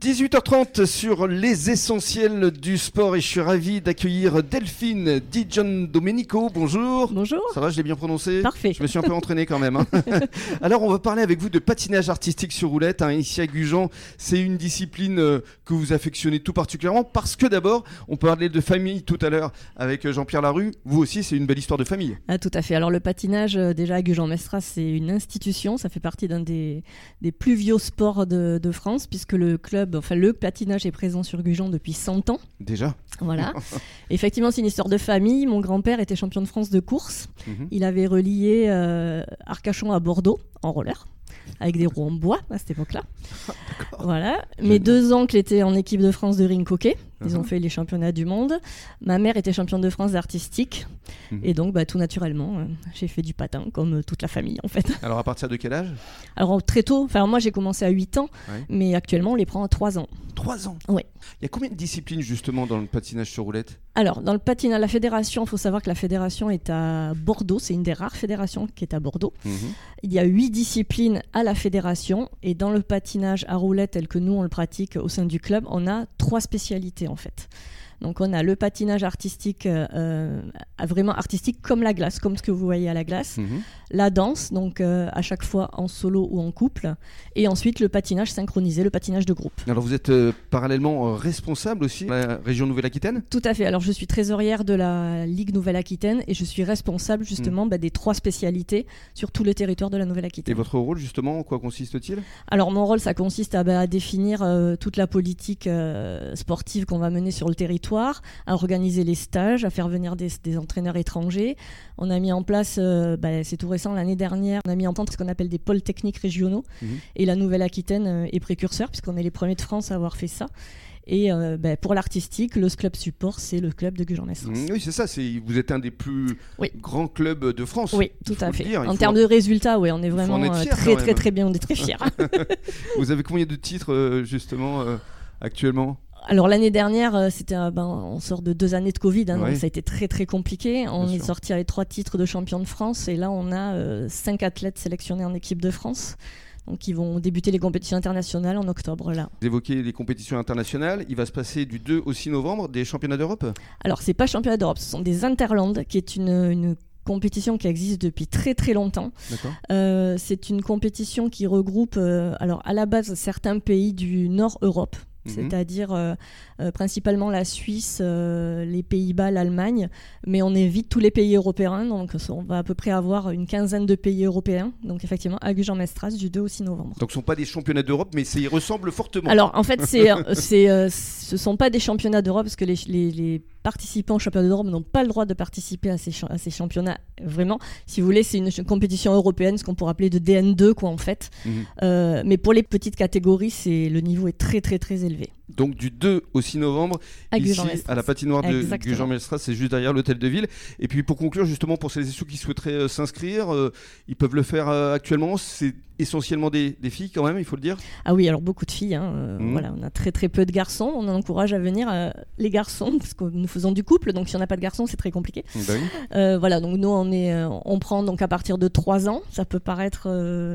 18h30 sur les essentiels du sport et je suis ravi d'accueillir Delphine Di Gian Domenico. Bonjour. Bonjour. Ça va, je l'ai bien prononcé Parfait. Je me suis un peu entraîné quand même. hein. Alors, on va parler avec vous de patinage artistique sur roulette. hein. Ici à Gujan, c'est une discipline euh, que vous affectionnez tout particulièrement parce que d'abord, on parlait de famille tout à l'heure avec euh, Jean-Pierre Larue. Vous aussi, c'est une belle histoire de famille. Ah, tout à fait. Alors le patinage, euh, déjà à Gujan-Mestras, c'est une institution. Ça fait partie d'un des, des plus vieux sports de, de France puisque le club, enfin le patinage est présent sur Gujan depuis 100 ans. Déjà Voilà. Effectivement, c'est une histoire de famille. Mon grand-père était champion de France de course. Mhm. Il avait relié euh, Arcachon à Bordeaux en roller avec des roues en bois à cette époque-là. Voilà. Mes deux oncles étaient en équipe de France de ring hockey. Ils ont Mhm. fait les championnats du monde. Ma mère était championne de France d'artistique. Mhm. Et donc, bah, tout naturellement, euh, j'ai fait du patin, comme euh, toute la famille, en fait. Alors, à partir de quel âge? Alors, très tôt, enfin, moi, j'ai commencé à 8 ans, Ouais. mais actuellement, on les prend à 3 ans. 3 ans Ouais. Il y a combien de disciplines justement dans le patinage sur roulette? Alors, dans le patinage, la fédération, il faut savoir que la fédération est à Bordeaux. C'est une des rares fédérations qui est à Bordeaux. Mhm. Il y a 8 disciplines à la fédération. Et dans le patinage à roulette, tel que nous, on le pratique au sein du club, on a trois spécialités, en fait. Donc, on a le patinage artistique, euh, euh, vraiment artistique comme la glace, comme ce que vous voyez à la glace. Mhm. la danse, donc euh, à chaque fois en solo ou en couple, et ensuite le patinage synchronisé, le patinage de groupe. Alors, vous êtes euh, parallèlement responsable aussi de la région Nouvelle-Aquitaine? Tout à fait. Alors je suis trésorière de la Ligue Nouvelle-Aquitaine et je suis responsable justement bah, des trois spécialités sur tout le territoire de la Et Nouvelle-Aquitaine. votre rôle justement, en quoi consiste-t-il? Alors mon rôle, ça consiste à, bah, à définir toute la politique sportive qu'on va mener sur le territoire, à organiser les stages, à faire venir des, des entraîneurs étrangers. On a mis en place, euh, bah, c'est tout récent, l'année dernière, on a mis en place ce qu'on appelle des pôles techniques régionaux. Mhm. Et la Nouvelle-Aquitaine euh, est précurseur, puisqu'on est les premiers de France à avoir fait ça. Et euh, bah, pour l'artistique, le club support, c'est le club de Gujan-Mestras. Mhm, Oui, c'est ça. Vous êtes un des plus Oui. grands clubs de France. Oui, tout à fait. dire, en termes de résultats, oui, on est vraiment très, très, très bien, on est très fiers. Vous avez combien de titres justement euh, actuellement? Alors l'année dernière, euh, c'était un- ben, on sort de deux années de Covid, hein, donc ça a été très très compliqué. On Bien est sûr. sorti avec trois titres de champion de France et là on a euh, cinq athlètes sélectionnés en équipe de France. Donc ils vont débuter les compétitions internationales en octobre là. Vous évoquez les compétitions internationales. Il va se passer du 2 au 6 novembre des championnats d'Europe? Alors c'est pas championnat d'Europe, ce sont des Interlandes qui est une, une compétition qui existe depuis très très longtemps. Euh, c'est une compétition qui regroupe, euh, alors à la base, certains pays du Nord Europe, Mhm. c'est-à-dire euh, euh, principalement la Suisse, euh, les Pays-Bas, l'Allemagne, mais on évite tous les pays européens, donc on va à peu près avoir une quinzaine de pays européens, donc effectivement à Gujan-Mestras du 2 au 6 novembre. Donc ce sont pas des championnats d'Europe, mais ça y ressemble fortement. Alors en fait, c'est, c'est, ce sont pas des championnats d'Europe parce que les, les- les participants aux championnats d'Europe n'ont pas le droit de participer à ces, cha- à ces championnats. Vraiment, si vous voulez, c'est une compétition européenne, ce qu'on pourrait appeler de DN2 quoi en fait. Mhm. Euh, mais pour les petites catégories, c'est le niveau est très très très élevé. Donc du 2 au 6 novembre, À ici à la patinoire de. Gujan-Mestras, c'est juste derrière l'hôtel de ville. Et puis pour conclure, justement, pour celles et ceux qui souhaiteraient euh, s'inscrire, euh, ils peuvent le faire euh, actuellement. C'est essentiellement des, des filles quand même, il faut le dire. Ah oui, alors beaucoup de filles. hein, Mhm. Voilà, on a très très peu de garçons. On encourage à venir les garçons parce que nous faisons du couple. Donc si on n'a pas de garçons, c'est très compliqué. Oui. Euh, voilà, donc nous on est, on prend donc à partir de 3 ans. Ça peut paraître,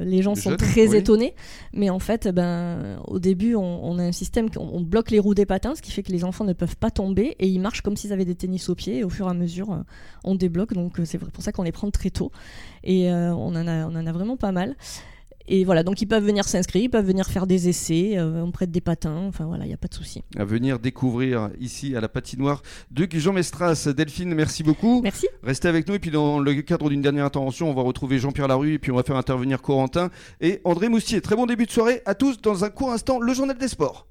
les gens sont très oui. étonnés, mais en fait, ben au début on, on a un système qu'on bloque les roues des patins, ce qui fait que les enfants ne peuvent pas tomber et ils marchent comme s'ils avaient des tennis aux pieds. Et au fur et à mesure, euh, on débloque. Donc euh, c'est pour ça qu'on les prend très tôt et euh, on en a, on en a vraiment pas mal. Et voilà, donc ils peuvent venir s'inscrire, ils peuvent venir faire des essais, euh, on prête des patins, enfin voilà, il n'y a pas de souci. À venir découvrir ici à la patinoire de Gujan-Mestras. Delphine, merci beaucoup. Merci. Restez avec nous et puis dans le cadre d'une dernière intervention, on va retrouver Jean-Pierre Larue et puis on va faire intervenir Corentin et André Moustier. Très bon début de soirée à tous dans un court instant, le journal des sports.